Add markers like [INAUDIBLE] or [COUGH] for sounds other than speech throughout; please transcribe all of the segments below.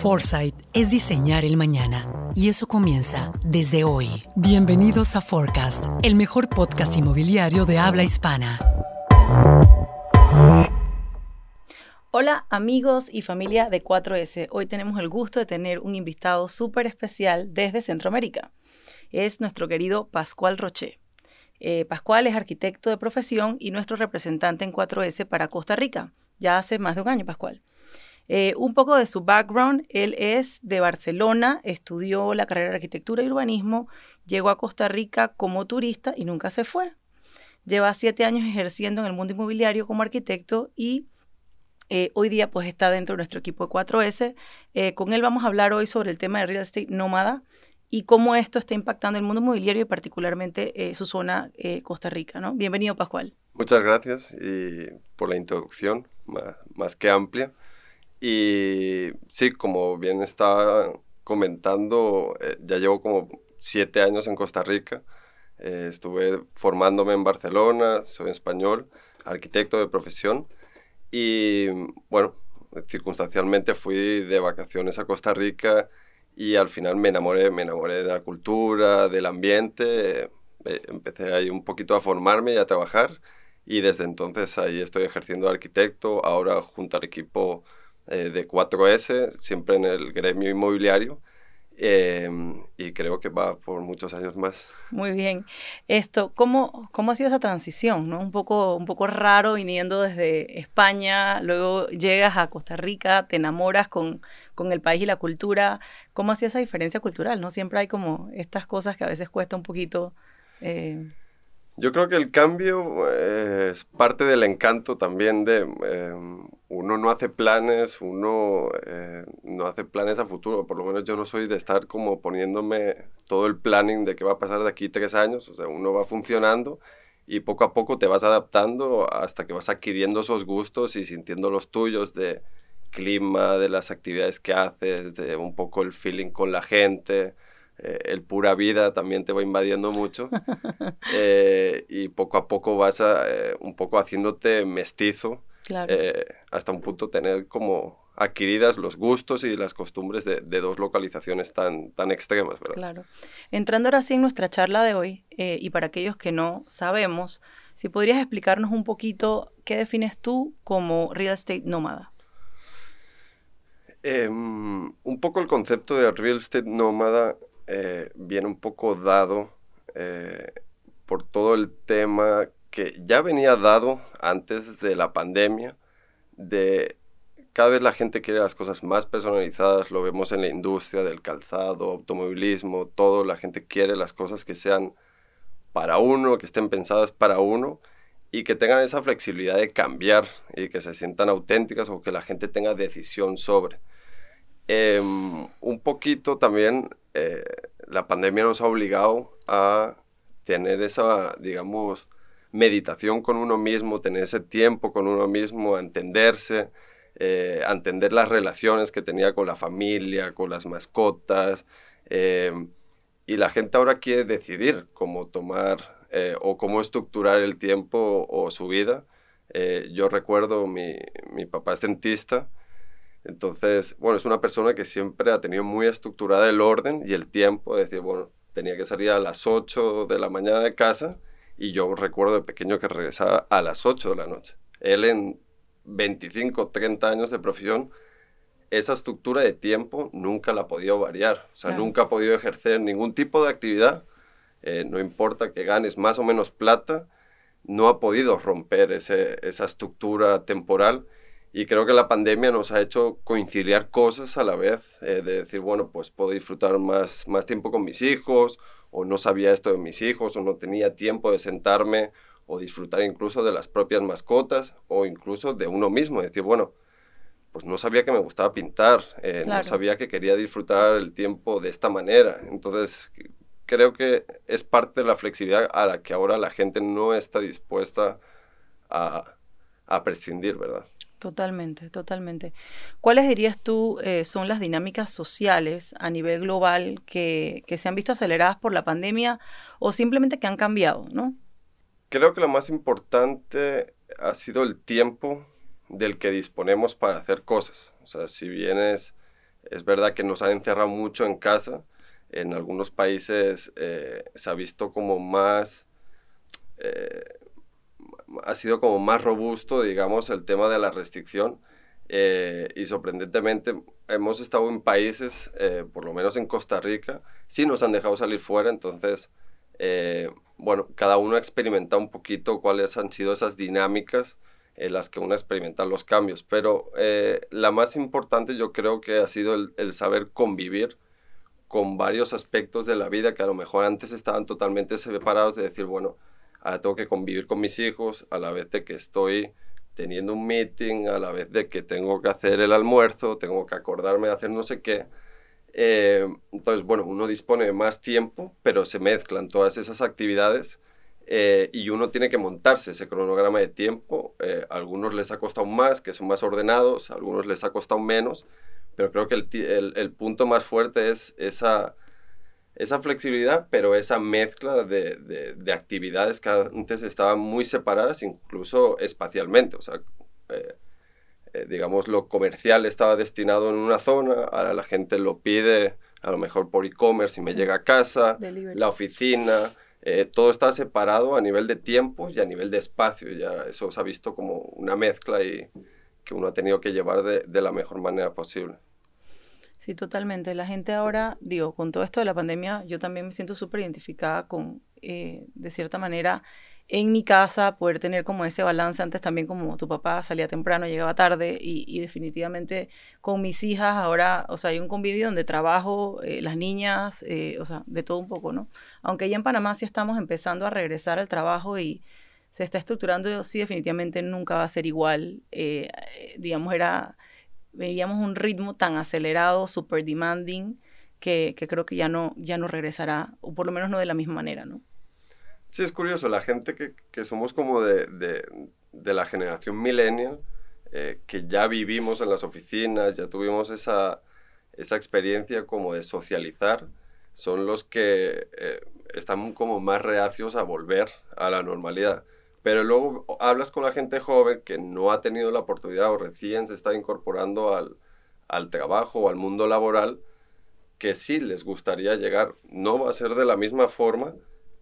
Foresight es diseñar el mañana y eso comienza desde hoy. Bienvenidos a Forecast, el mejor podcast inmobiliario de habla hispana. Hola amigos y familia de 4S. Hoy tenemos el gusto de tener un invitado súper especial desde Centroamérica. Es nuestro querido Pascual Roche. Eh, Pascual es arquitecto de profesión y nuestro representante en 4S para Costa Rica. Ya hace más de un año, Pascual. Eh, un poco de su background, él es de Barcelona, estudió la carrera de arquitectura y urbanismo, llegó a Costa Rica como turista y nunca se fue. Lleva siete años ejerciendo en el mundo inmobiliario como arquitecto y eh, hoy día pues está dentro de nuestro equipo de 4S. Eh, con él vamos a hablar hoy sobre el tema de real estate nómada y cómo esto está impactando el mundo inmobiliario y particularmente su zona Costa Rica. ¿no? Bienvenido, Pascual. Muchas gracias y por la introducción más que amplia. Y sí, como bien estaba comentando, eh, ya llevo como siete años en Costa Rica. Eh, estuve formándome en Barcelona, soy español, arquitecto de profesión. Y bueno, circunstancialmente fui de vacaciones a Costa Rica y al final me enamoré, me enamoré de la cultura, del ambiente. Eh, empecé ahí un poquito a formarme y a trabajar. Y desde entonces ahí estoy ejerciendo de arquitecto, ahora junto al equipo eh, de 4S, siempre en el gremio inmobiliario. Em, y creo que va por muchos años más. Muy bien. Esto, ¿cómo, cómo ha sido esa transición? ¿no? Un, poco, un poco raro viniendo desde España, luego llegas a Costa Rica, te enamoras con, con el país y la cultura. ¿Cómo ha sido esa diferencia cultural? ¿no? Siempre hay como estas cosas que a veces cuesta un poquito. Eh, yo creo que el cambio eh, es parte del encanto también de em, uno no hace planes, uno eh, no hace planes a futuro, por lo menos yo no soy de estar como poniéndome todo el planning de qué va a pasar de aquí tres años, o sea, uno va funcionando y poco a poco te vas adaptando hasta que vas adquiriendo esos gustos y sintiendo los tuyos de clima, de las actividades que haces, de un poco el feeling con la gente eh, el pura vida también te va invadiendo mucho [LAUGHS] eh, y poco a poco vas a, eh, un poco haciéndote mestizo hasta un punto tener como adquiridas los gustos y las costumbres de, dos localizaciones tan, tan extremas, ¿verdad? Claro. Entrando ahora sí en nuestra charla de hoy, y para aquellos que no sabemos, si podrías explicarnos un poquito qué defines tú como real estate nómada. Em, un poco el concepto de real estate nómada eh, viene un poco dado eh, por todo el tema que ya venía dado antes de la pandemia, de cada vez la gente quiere las cosas más personalizadas, lo vemos en la industria del calzado, automovilismo, todo, la gente quiere las cosas que sean para uno, que estén pensadas para uno y que tengan esa flexibilidad de cambiar y que se sientan auténticas o que la gente tenga decisión sobre. Em, un poquito también eh, la pandemia nos ha obligado a tener esa, digamos, meditación con uno mismo, tener ese tiempo con uno mismo, a entenderse, eh, a entender las relaciones que tenía con la familia, con las mascotas. Em, y la gente ahora quiere decidir cómo tomar eh, o cómo estructurar el tiempo o su vida. yo recuerdo, mi, mi papá es dentista entonces, bueno, es una persona que siempre ha tenido muy estructurada el orden y el tiempo, es decir, bueno, tenía que salir a las 8 de la mañana de casa y yo recuerdo de pequeño que regresaba a las 8 de la noche. Él en 25, 30 años de profesión, esa estructura de tiempo nunca la ha podido variar, o sea, nunca ha podido ejercer ningún tipo de actividad, eh, no importa que ganes más o menos plata, no ha podido romper ese, esa estructura temporal y creo que la pandemia nos ha hecho coincidir cosas a la vez, eh, de decir, bueno, pues puedo disfrutar más, más tiempo con mis hijos, o no sabía esto de mis hijos, o no tenía tiempo de sentarme, o disfrutar incluso de las propias mascotas, o incluso de uno mismo, decir, bueno, pues no sabía que me gustaba pintar, eh, no sabía que quería disfrutar el tiempo de esta manera. Entonces, creo que es parte de la flexibilidad a la que ahora la gente no está dispuesta a, a prescindir, ¿verdad? Totalmente, totalmente. ¿Cuáles dirías tú eh, son las dinámicas sociales a nivel global que, se han visto aceleradas por la pandemia o simplemente que han cambiado, no? Creo que lo más importante ha sido el tiempo del que disponemos para hacer cosas. O sea, si vienes Es verdad que nos han encerrado mucho en casa. En algunos países eh, se ha visto como más... Eh, ha sido como más robusto, digamos, el tema de la restricción. Eh, y sorprendentemente hemos estado en países, por lo menos en Costa Rica, sí nos han dejado salir fuera, entonces, bueno, cada uno ha experimentado un poquito cuáles han sido esas dinámicas en las que uno experimenta los cambios. Pero eh, la más importante yo creo que ha sido el, saber convivir con varios aspectos de la vida que a lo mejor antes estaban totalmente separados de decir, bueno, ahora tengo que convivir con mis hijos a la vez de que estoy teniendo un meeting, a la vez de que tengo que hacer el almuerzo, tengo que acordarme de hacer no sé qué. Eh, entonces, bueno, uno dispone de más tiempo, pero se mezclan todas esas actividades eh, y uno tiene que montarse ese cronograma de tiempo. Eh, a algunos les ha costado más, que son más ordenados, a algunos les ha costado menos, pero creo que el, el, punto más fuerte es esa, esa flexibilidad, pero esa mezcla de, de, actividades que antes estaban muy separadas, incluso espacialmente. O sea, eh, digamos, lo comercial estaba destinado en una zona, ahora la gente lo pide a lo mejor por e-commerce y me llega a casa, la oficina. Eh, todo está separado a nivel de tiempo y a nivel de espacio. Ya eso se ha visto como una mezcla y que uno ha tenido que llevar de, de la mejor manera posible. Sí, totalmente. La gente ahora, digo, con todo esto de la pandemia, yo también me siento súper identificada con, eh, de cierta manera, en mi casa, poder tener como ese balance. Antes también como tu papá salía temprano, llegaba tarde y, definitivamente con mis hijas ahora, o sea, hay un convivio donde trabajo, eh, las niñas, eh, o sea, de todo un poco, ¿no? Aunque ya en Panamá sí estamos empezando a regresar al trabajo y se está estructurando, sí definitivamente nunca va a ser igual. Digamos, era, veíamos un ritmo tan acelerado, super demanding, que, que creo que ya no, ya no regresará, o por lo menos no de la misma manera, ¿no? Sí, es curioso, la gente que, que somos como de, de, de, la generación millennial, eh, que ya vivimos en las oficinas, ya tuvimos esa, esa experiencia como de socializar, son los que eh, están como más reacios a volver a la normalidad. Pero luego hablas con la gente joven que no ha tenido la oportunidad o recién se está incorporando al, al trabajo o al mundo laboral, que sí les gustaría llegar. No va a ser de la misma forma,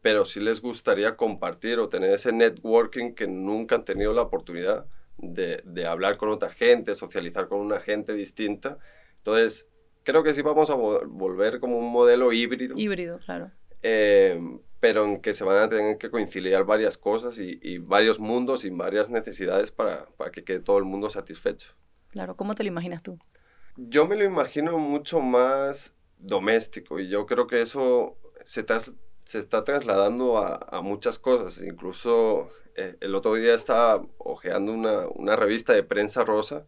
pero sí les gustaría compartir o tener ese networking que nunca han tenido la oportunidad de, de hablar con otra gente, socializar con una gente distinta. Entonces, creo que sí vamos a volver como un modelo híbrido. Híbrido, claro. Eh, pero en que se van a tener que conciliar varias cosas y, y, varios mundos y varias necesidades para, para que quede todo el mundo satisfecho. Claro, ¿cómo te lo imaginas tú? Yo me lo imagino mucho más doméstico y yo creo que eso se, está se está trasladando a, muchas cosas. Incluso eh, el otro día estaba hojeando una, una, revista de prensa rosa.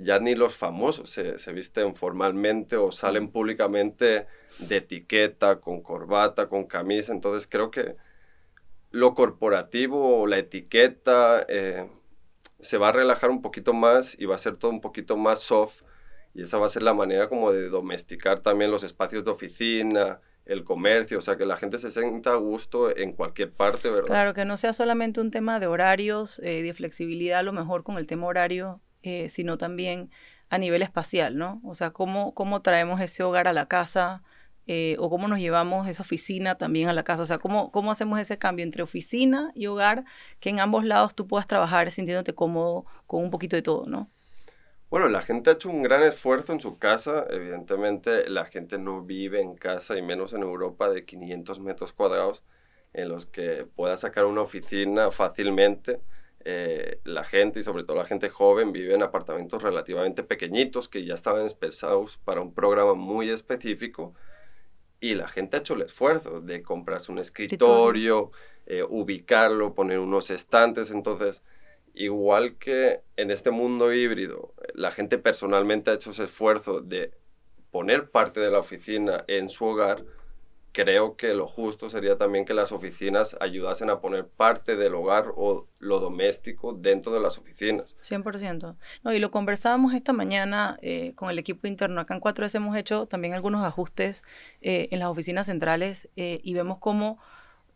Ya ni los famosos se, se, visten formalmente o salen públicamente de etiqueta, con corbata, con camisa. Entonces creo que lo corporativo o la etiqueta eh, se va a relajar un poquito más y va a ser todo un poquito más soft. Y esa va a ser la manera como de domesticar también los espacios de oficina, el comercio, o sea, que la gente se sienta a gusto en cualquier parte, ¿verdad? Claro, que no sea solamente un tema de horarios, eh, de flexibilidad, a lo mejor con el tema horario, eh, sino también a nivel espacial, ¿no? O sea, cómo, cómo traemos ese hogar a la casa eh, o cómo nos llevamos esa oficina también a la casa, o sea, cómo, cómo hacemos ese cambio entre oficina y hogar, que en ambos lados tú puedas trabajar sintiéndote cómodo con un poquito de todo, ¿no? Bueno, la gente ha hecho un gran esfuerzo en su casa. Evidentemente, la gente no vive en casa, y menos en Europa, de 500 metros cuadrados, en los que pueda sacar una oficina fácilmente. Eh, la gente, y sobre todo la gente joven, vive en apartamentos relativamente pequeñitos que ya estaban pensados para un programa muy específico. Y la gente ha hecho el esfuerzo de comprarse un escritorio, eh, ubicarlo, poner unos estantes. Entonces, igual que en este mundo híbrido, la gente personalmente ha hecho ese esfuerzo de poner parte de la oficina en su hogar, creo que lo justo sería también que las oficinas ayudasen a poner parte del hogar o lo doméstico dentro de las oficinas. 100%. No, y lo conversábamos esta mañana eh, con el equipo interno. Acá en 4S hemos hecho también algunos ajustes eh, en las oficinas centrales eh, y vemos cómo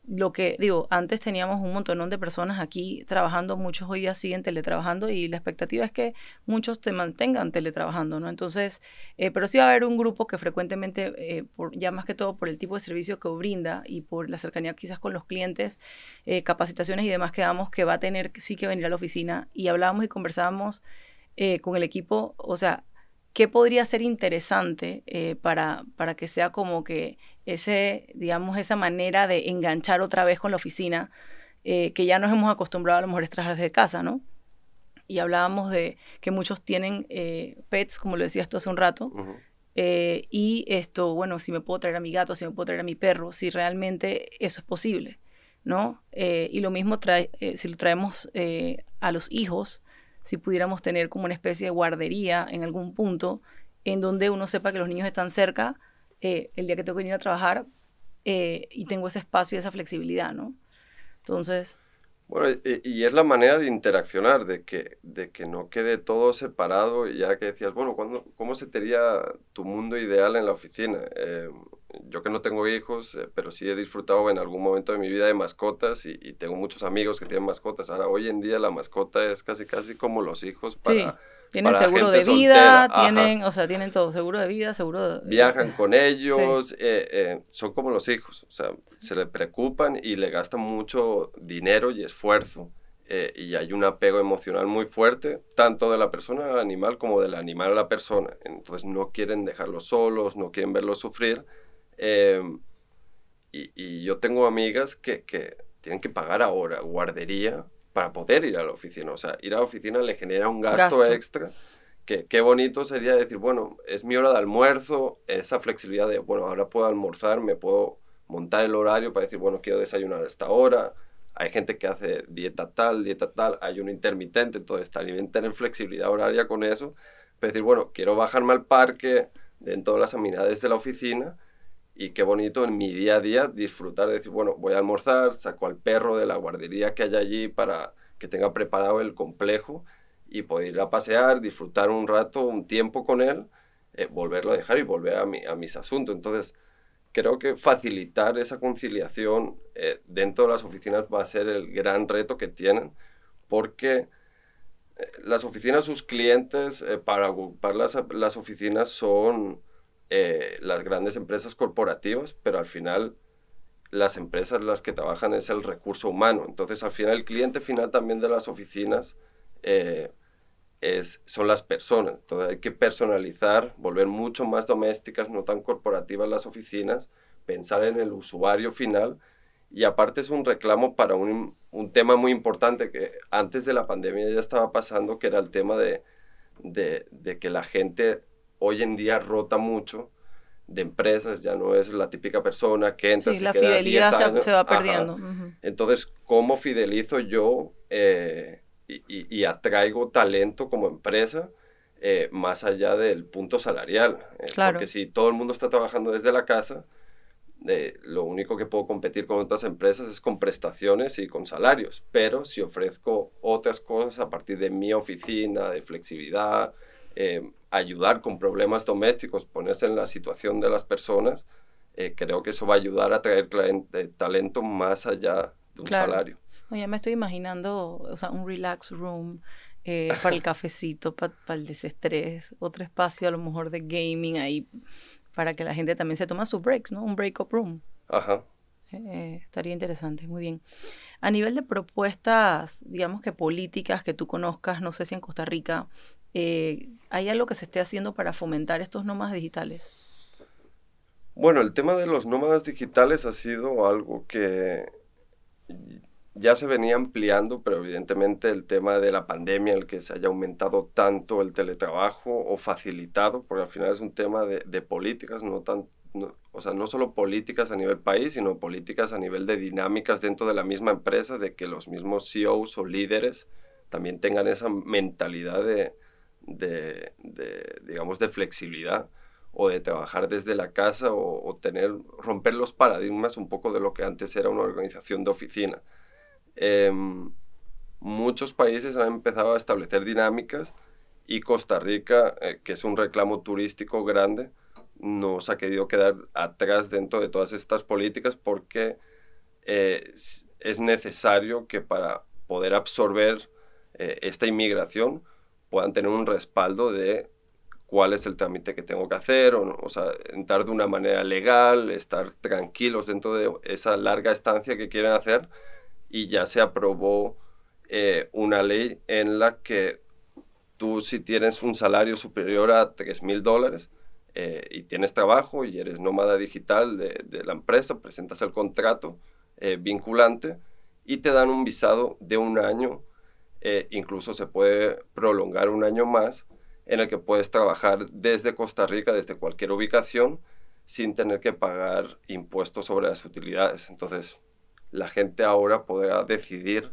lo que digo, antes teníamos un montón de personas aquí trabajando, muchos hoy día siguen teletrabajando y la expectativa es que muchos te mantengan teletrabajando, ¿no? Entonces, eh, pero sí va a haber un grupo que frecuentemente, eh, por, ya más que todo por el tipo de servicio que brinda y por la cercanía quizás con los clientes, eh, capacitaciones y demás que damos, que va a tener sí que venir a la oficina y hablábamos y conversábamos con el equipo, o sea, ¿qué podría ser interesante para, para que sea como que ese, digamos, esa manera de enganchar otra vez con la oficina, eh, que ya nos hemos acostumbrado a lo mejor trabajar desde casa, ¿no? Y hablábamos de que muchos tienen eh, pets, como lo decías tú hace un rato, eh, y esto, bueno, si me puedo traer a mi gato, si me puedo traer a mi perro, si realmente eso es posible, ¿no? y lo mismo trae, si lo traemos a los hijos, si pudiéramos tener como una especie de guardería en algún punto en donde uno sepa que los niños están cerca, eh, el día que tengo que venir a trabajar eh, y tengo ese espacio y esa flexibilidad, ¿no? Entonces... Bueno, y, es la manera de interaccionar, de que, de que no quede todo separado, ya que decías, bueno, ¿cuándo, ¿cómo se sería tu mundo ideal en la oficina? Eh, yo que no tengo hijos, pero sí he disfrutado en algún momento de mi vida de mascotas y, tengo muchos amigos que tienen mascotas. Ahora, hoy en día la mascota es casi, casi como los hijos para... Tienen seguro de vida, tienen, o sea, tienen todo, seguro de vida, seguro de... Viajan con ellos, eh, eh, son como los hijos, o sea, se le preocupan y le gastan mucho dinero y esfuerzo. Eh, y hay un apego emocional muy fuerte, tanto de la persona al animal como del animal a la persona. Entonces no quieren dejarlos solos, no quieren verlos sufrir. Y, y, yo tengo amigas que, que tienen que pagar ahora guardería para poder ir a la oficina. O sea, ir a la oficina le genera un gasto, extra. Que qué bonito sería decir, bueno, es mi hora de almuerzo, esa flexibilidad de, bueno, ahora puedo almorzar, me puedo montar el horario para decir, bueno, quiero desayunar a esta hora. Hay gente que hace dieta tal, dieta tal, hay un intermitente, entonces también tener flexibilidad horaria con eso. Para decir, bueno, quiero bajarme al parque dentro de las amenidades de la oficina y qué bonito en mi día a día disfrutar de decir, bueno, voy a almorzar, saco al perro de la guardería que hay allí para que tenga preparado el complejo y poder ir a pasear, disfrutar un rato, un tiempo con él, eh, volverlo a dejar y volver a, mi, a, mis asuntos. Entonces, creo que facilitar esa conciliación eh, dentro de las oficinas va a ser el gran reto que tienen, porque eh, las oficinas, sus clientes, para ocupar las, las oficinas son eh, las grandes empresas corporativas, pero al final las empresas las que trabajan es el recurso humano. Entonces, al final, el cliente final también de las oficinas eh, es, son las personas. Entonces, hay que personalizar, volver mucho más domésticas, no tan corporativas las oficinas, pensar en el usuario final. Y aparte es un reclamo para un, un tema muy importante que antes de la pandemia ya estaba pasando, que era el tema de, de, de que la gente hoy en día rota mucho de empresas, ya no es la típica persona que entra. Sí, la fidelidad se, va perdiendo. Entonces, ¿cómo fidelizo yo eh, y, atraigo talento como empresa eh, más allá del punto salarial? Eh, claro. Porque si todo el mundo está trabajando desde la casa, lo único que puedo competir con otras empresas es con prestaciones y con salarios. Pero si ofrezco otras cosas a partir de mi oficina, de flexibilidad, eh, ayudar con problemas domésticos, ponerse en la situación de las personas, eh, creo que eso va a ayudar a traer eh, talento más allá de un salario. ya me estoy imaginando, o sea, un relax room para el [LAUGHS] cafecito, para, el desestrés, otro espacio a lo mejor de gaming ahí, para que la gente también se tome sus breaks, ¿no? Un break-up room. Ajá. estaría interesante, muy bien. A nivel de propuestas, digamos que políticas que tú conozcas, no sé si en Costa Rica eh, ¿hay algo que se esté haciendo para fomentar estos nómadas digitales? Bueno, el tema de los nómadas digitales ha sido algo que ya se venía ampliando, pero evidentemente el tema de la pandemia, el que se haya aumentado tanto el teletrabajo o facilitado, porque al final es un tema de, políticas, no tan, o sea, no solo políticas a nivel país, sino políticas a nivel de dinámicas dentro de la misma empresa, de que los mismos CEOs o líderes también tengan esa mentalidad de, de, digamos, de flexibilidad o de trabajar desde la casa o, tener, romper los paradigmas un poco de lo que antes era una organización de oficina. Em, muchos países han empezado a establecer dinámicas y Costa Rica, eh, que es un reclamo turístico grande, nos ha querido quedar atrás dentro de todas estas políticas porque eh, es necesario que para poder absorber eh, esta inmigración puedan tener un respaldo de cuál es el trámite que tengo que hacer, o, o, sea, entrar de una manera legal, estar tranquilos dentro de esa larga estancia que quieren hacer y ya se aprobó eh, una ley en la que tú si tienes un salario superior a 3 mil dólares eh, y tienes trabajo y eres nómada digital de, de la empresa, presentas el contrato eh, vinculante y te dan un visado de un año, incluso se puede prolongar un año más, en el que puedes trabajar desde Costa Rica, desde cualquier ubicación, sin tener que pagar impuestos sobre las utilidades. Entonces, la gente ahora podrá decidir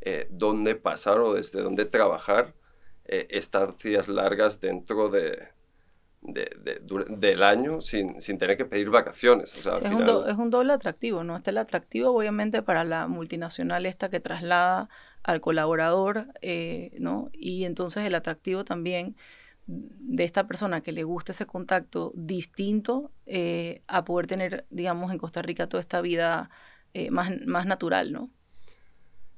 eh, dónde pasar o desde dónde trabajar eh, estancias largas dentro de, del año sin, sin, tener que pedir vacaciones. es, un doble atractivo, ¿no? Está el atractivo obviamente para la multinacional esta que traslada al colaborador, eh, ¿no? Y entonces el atractivo también de esta persona que le gusta ese contacto distinto a poder tener, digamos, en Costa Rica toda esta vida más, más natural, ¿no?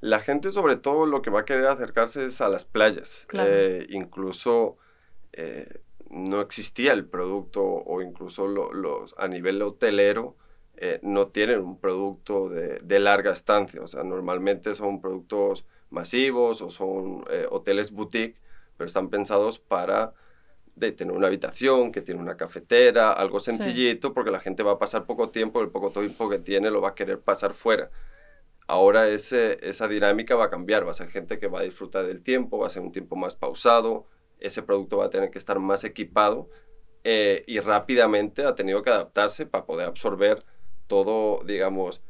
La gente sobre todo lo que va a querer acercarse es a las playas. Eh, incluso eh, no existía el producto o incluso los, a nivel hotelero eh, no tienen un producto de, larga estancia. O sea, normalmente son productos masivos o son hoteles boutique, pero están pensados para de tener una habitación, que tiene una cafetera, algo sencillito, porque la gente va a pasar poco tiempo, el poco tiempo que tiene lo va a querer pasar fuera ahora ese, esa dinámica va a cambiar, va a ser gente que va a disfrutar del tiempo, va a ser un tiempo más pausado, ese producto va a tener que estar más equipado eh, y rápidamente ha tenido que adaptarse para poder absorber todo, digamos,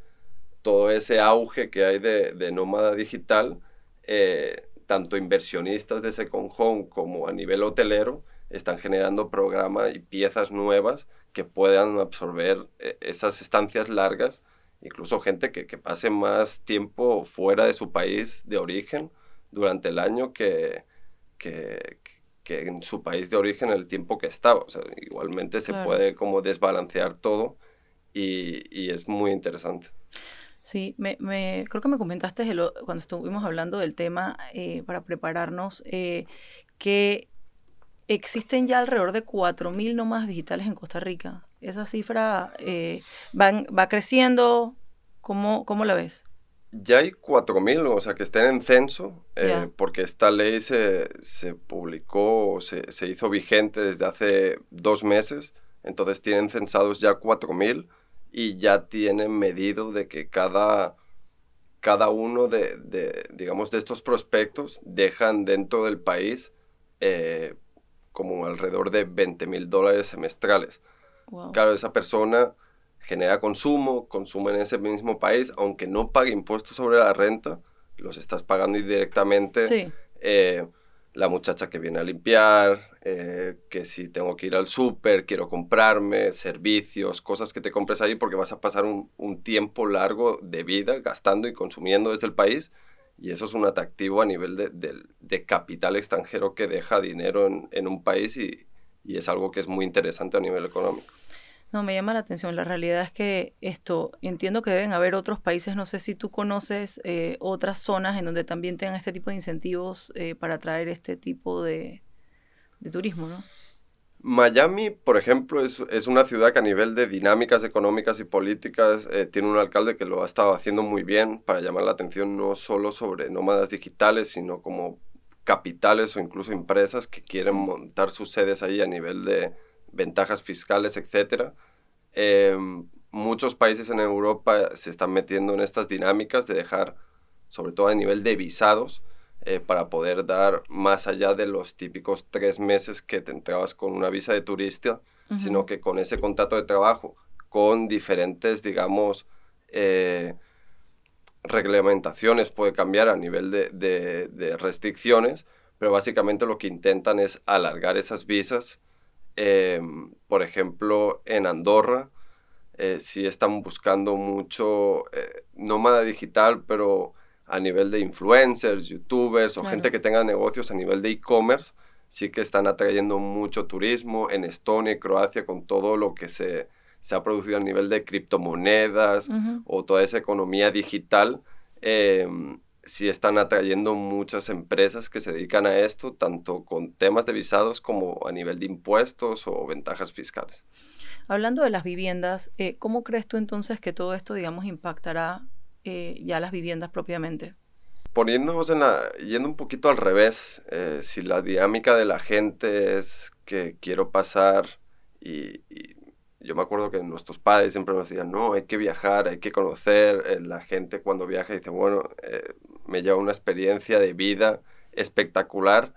todo ese auge que hay de, nómada digital, eh, tanto inversionistas de ese conjón como a nivel hotelero, están generando programas y piezas nuevas que puedan absorber eh, esas estancias largas incluso gente que, que, pase más tiempo fuera de su país de origen durante el año que, que en su país de origen el tiempo que estaba. O sea, igualmente se puede como desbalancear todo y, y es muy interesante. Sí, me, me, creo que me comentaste cuando estuvimos hablando del tema eh, para prepararnos eh, que existen ya alrededor de 4.000 nómadas digitales en Costa Rica esa cifra eh, va creciendo. ¿Cómo, ¿Cómo la ves? Ya hay 4.000, o sea, que estén en censo, eh, porque esta ley se, se publicó, se, se, hizo vigente desde hace dos meses, entonces tienen censados ya 4.000 y ya tienen medido de que cada, cada uno de, de, digamos, de estos prospectos dejan dentro del país eh, como alrededor de 20 mil dólares semestrales. Claro, esa persona genera consumo, consume en ese mismo país, aunque no pague impuestos sobre la renta, los estás pagando indirectamente. Eh, la muchacha que viene a limpiar, eh, que si tengo que ir al súper, quiero comprarme, servicios, cosas que te compres ahí porque vas a pasar un, tiempo largo de vida gastando y consumiendo desde el país. Y eso es un atractivo a nivel de, capital extranjero que deja dinero en, en un país y, y es algo que es muy interesante a nivel económico. No, me llama la atención. La realidad es que esto, entiendo que deben haber otros países, no sé si tú conoces eh, otras zonas en donde también tengan este tipo de incentivos eh, para atraer este tipo de, turismo, ¿no? Miami, por ejemplo, es, es, una ciudad que a nivel de dinámicas económicas y políticas eh, tiene un alcalde que lo ha estado haciendo muy bien para llamar la atención no solo sobre nómadas digitales, sino como capitales o incluso empresas que quieren montar sus sedes ahí a nivel de ventajas fiscales, etc. Em, muchos países en Europa se están metiendo en estas dinámicas de dejar, sobre todo a nivel de visados, eh, para poder dar más allá de los típicos tres meses que te entrabas con una visa de turista, sino que con ese contrato de trabajo, con diferentes, digamos, eh, reglamentaciones puede cambiar a nivel de, restricciones, pero básicamente lo que intentan es alargar esas visas. Em, por ejemplo, en Andorra, eh, sí están buscando mucho eh, nómada digital, pero a nivel de influencers, youtubers o gente que tenga negocios a nivel de e-commerce, sí que están atrayendo mucho turismo en Estonia y Croacia con todo lo que se, se ha producido a nivel de criptomonedas o toda esa economía digital, em, sí están atrayendo muchas empresas que se dedican a esto, tanto con temas de visados como a nivel de impuestos o ventajas fiscales. Hablando de las viviendas, eh, ¿cómo crees tú entonces que todo esto, digamos, impactará eh, ya las viviendas propiamente? Poniéndonos en la, yendo un poquito al revés, eh, si la dinámica de la gente es que quiero pasar y, yo me acuerdo que nuestros padres siempre nos decían, no, hay que viajar, hay que conocer, la gente cuando viaja dice, bueno, me lleva una experiencia de vida espectacular,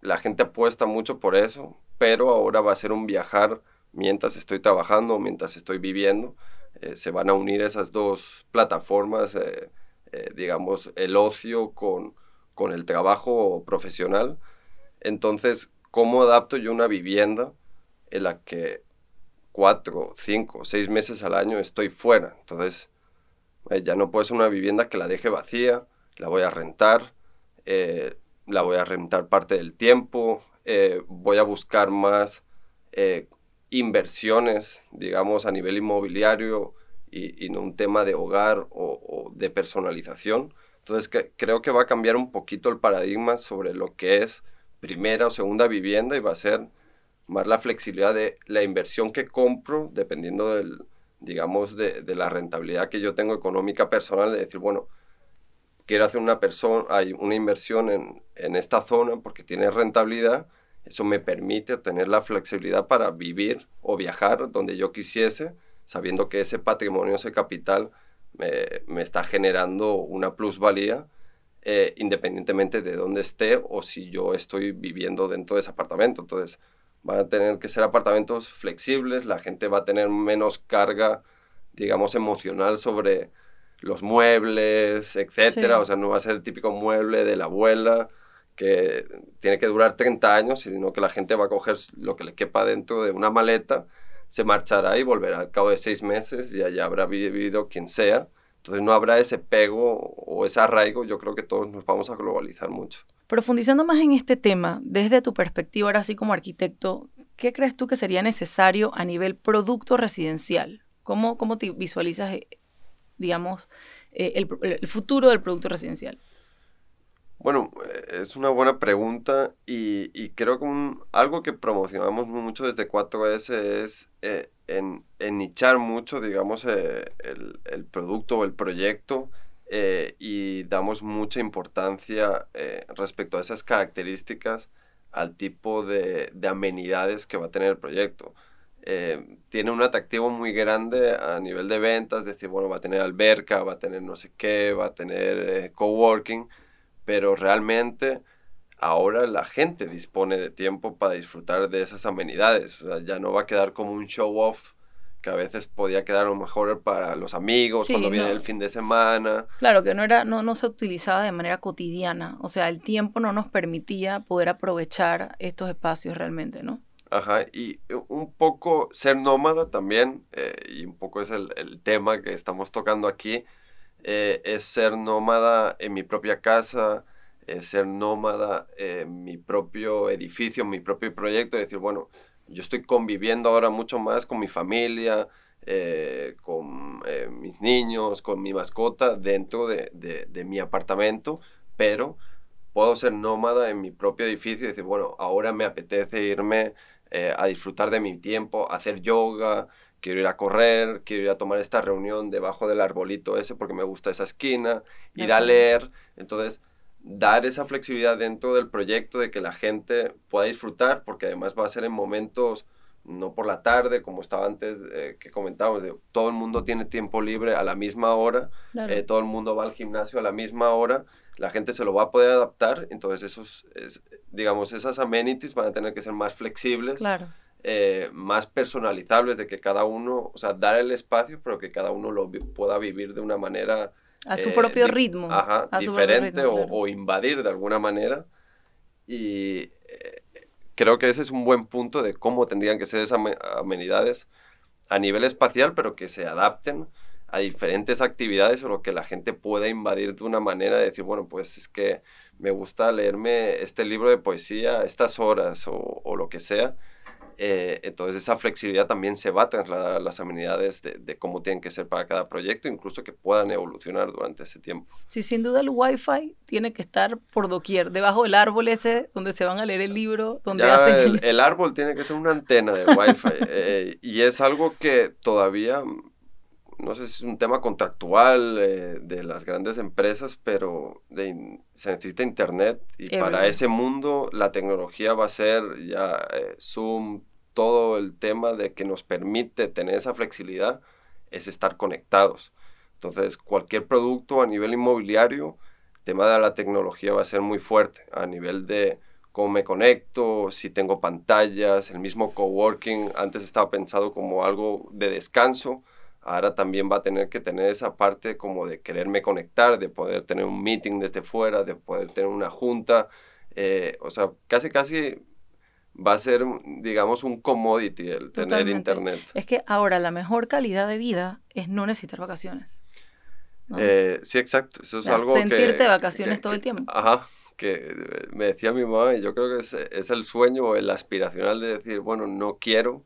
la gente apuesta mucho por eso, pero ahora va a ser un viajar mientras estoy trabajando mientras estoy viviendo. Eh, se van a unir esas dos plataformas, eh, eh, digamos, el ocio con, con el trabajo profesional. Entonces, ¿cómo adapto yo una vivienda en la que cuatro, cinco, seis meses al año estoy fuera? Entonces, ya no puede ser una vivienda que la deje vacía, la voy a rentar, la voy a rentar parte del tiempo, voy a buscar más inversiones, digamos, a nivel inmobiliario y, no un tema de hogar o, de personalización. Entonces creo que va a cambiar un poquito el paradigma sobre lo que es primera o segunda vivienda y va a ser más la flexibilidad de la inversión que compro dependiendo del, digamos, de, la rentabilidad que yo tengo económica personal, de decir, bueno, quiero hacer una, persona, hay una inversión en, en esta zona porque tiene rentabilidad, eso me permite tener la flexibilidad para vivir o viajar donde yo quisiese, sabiendo que ese patrimonio, ese capital, me, está generando una plusvalía, eh, independientemente de dónde esté o si yo estoy viviendo dentro de ese apartamento. Entonces, van a tener que ser apartamentos flexibles, la gente va a tener menos carga, digamos, emocional sobre los muebles, etcétera. O sea, no va a ser el típico mueble de la abuela que tiene que durar 30 años, sino que la gente va a coger lo que le quepa dentro de una maleta, se marchará y volverá al cabo de seis meses y allá habrá vivido quien sea. Entonces no habrá ese pego o ese arraigo, yo creo que todos nos vamos a globalizar mucho. Profundizando más en este tema, desde tu perspectiva ahora sí como arquitecto, ¿qué crees tú que sería necesario a nivel producto residencial? ¿Cómo, cómo te visualizas, eh, digamos, eh, el, el futuro del producto residencial? Bueno, eh, es una buena pregunta y, creo que algo que promocionamos mucho desde 4S es eh, en, nichar mucho, digamos, eh, el, producto o el proyecto y damos mucha importancia respecto a esas características al tipo de, de, amenidades que va a tener el proyecto. tiene un atractivo muy grande a nivel de ventas, decir, bueno, va a tener alberca, va a tener no sé qué, va a tener coworking, pero realmente ahora la gente dispone de tiempo para disfrutar de esas amenidades. O sea, ya no va a quedar como un show off que a veces podía quedar a lo mejor para los amigos cuando viene el fin de semana. Claro, que no, era, no, no se utilizaba de manera cotidiana. O sea, el tiempo no nos permitía poder aprovechar estos espacios realmente, ¿no? Ajá, y un poco ser nómada también, eh, y un poco es el, el tema que estamos tocando aquí, eh, es ser nómada en mi propia casa, es ser nómada en mi propio edificio, en mi propio proyecto, decir, bueno, yo estoy conviviendo ahora mucho más con mi familia, eh, con eh, mis niños, con mi mascota dentro de, de, mi apartamento, pero puedo ser nómada en mi propio edificio y decir, bueno, ahora me apetece irme a disfrutar de mi tiempo, hacer yoga, quiero ir a correr, quiero ir a tomar esta reunión debajo del arbolito ese porque me gusta esa esquina, ir a leer. Entonces, dar esa flexibilidad dentro del proyecto de que la gente pueda disfrutar, porque además va a ser en momentos, no por la tarde, como estaba antes eh, que comentábamos, de todo el mundo tiene tiempo libre a la misma hora, eh, todo el mundo va al gimnasio a la misma hora, la gente se lo va a poder adaptar, entonces esos, digamos, esas amenities van a tener que ser más flexibles. Claro eh, más personalizables, de que cada uno, o sea, dar el espacio, pero que cada uno lo pueda vivir de una manera... A su propio ritmo. Ajá, diferente o, invadir de alguna manera. Y eh, creo que ese es un buen punto de cómo tendrían que ser esas amenidades a nivel espacial, pero que se adapten a diferentes actividades o lo que la gente pueda invadir de una manera de decir, bueno, pues es que me gusta leerme este libro de poesía a estas horas o, o lo que sea Eh, entonces esa flexibilidad también se va a trasladar a las amenidades de, de, cómo tienen que ser para cada proyecto, incluso que puedan evolucionar durante ese tiempo. Sí, sin duda el Wi-Fi tiene que estar por doquier, debajo del árbol ese donde se van a leer el libro, donde hacen el, el... árbol tiene que ser una antena de Wi-Fi [LAUGHS] eh, y es algo que todavía no sé si es un tema contractual eh, de las grandes empresas, pero se necesita internet y para ese mundo la tecnología va a ser ya eh, Zoom, todo el tema de que nos permite tener esa flexibilidad es estar conectados. Entonces, cualquier producto a nivel inmobiliario, el tema de la tecnología va a ser muy fuerte a nivel de cómo me conecto, si tengo pantallas, el mismo coworking, antes estaba pensado como algo de descanso, ahora también va a tener que tener esa parte como de quererme conectar, de poder tener un meeting desde fuera, de poder tener una junta, eh, o sea, casi casi va a ser, digamos, un commodity el tener internet. Es que ahora la mejor calidad de vida es no necesitar vacaciones. Eh, sí, exacto. Eso es algo sentirte de vacaciones todo el tiempo. Ajá, que me decía mi mamá, y yo creo que es, es el sueño o el aspiracional de decir, bueno, no quiero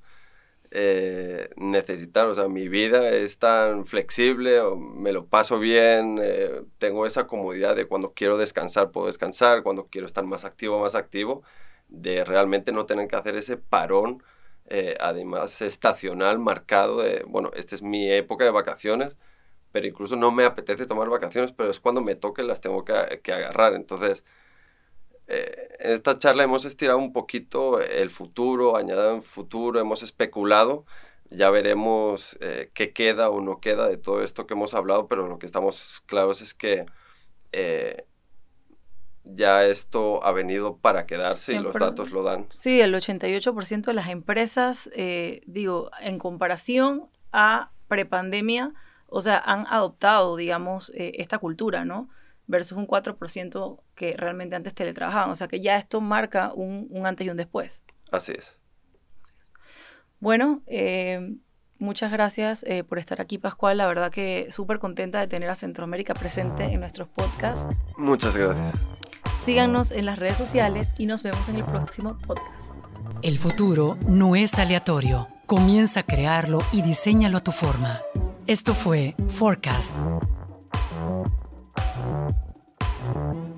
eh, necesitar, o sea, mi vida es tan flexible, me lo paso bien, eh, tengo esa comodidad de cuando quiero descansar, puedo descansar, cuando quiero estar más activo, más activo, de realmente no tener que hacer ese parón, eh, además estacional, marcado de, bueno, esta es mi época de vacaciones, pero incluso no me apetece tomar vacaciones, pero es cuando me toque las tengo que, que agarrar, entonces eh, en esta charla hemos estirado un poquito el futuro, añadido en futuro, hemos especulado. Ya veremos eh, qué queda o no queda de todo esto que hemos hablado, pero lo que estamos claros es que eh, ya esto ha venido para quedarse y los datos lo dan. Sí, el 88% de las empresas, digo, en comparación a prepandemia, o sea, han adoptado, digamos, esta cultura, ¿no? Versus un 4% que realmente antes teletrabajaban. O sea que ya esto marca un, antes y un después. Así es. Bueno, eh, muchas gracias eh, por estar aquí, Pascual. La verdad que súper contenta de tener a Centroamérica presente en nuestros podcasts. Muchas gracias. Síganos en las redes sociales y nos vemos en el próximo podcast. El futuro no es aleatorio. Comienza a crearlo y diseñalo a tu forma. Esto fue Forecast Thank you.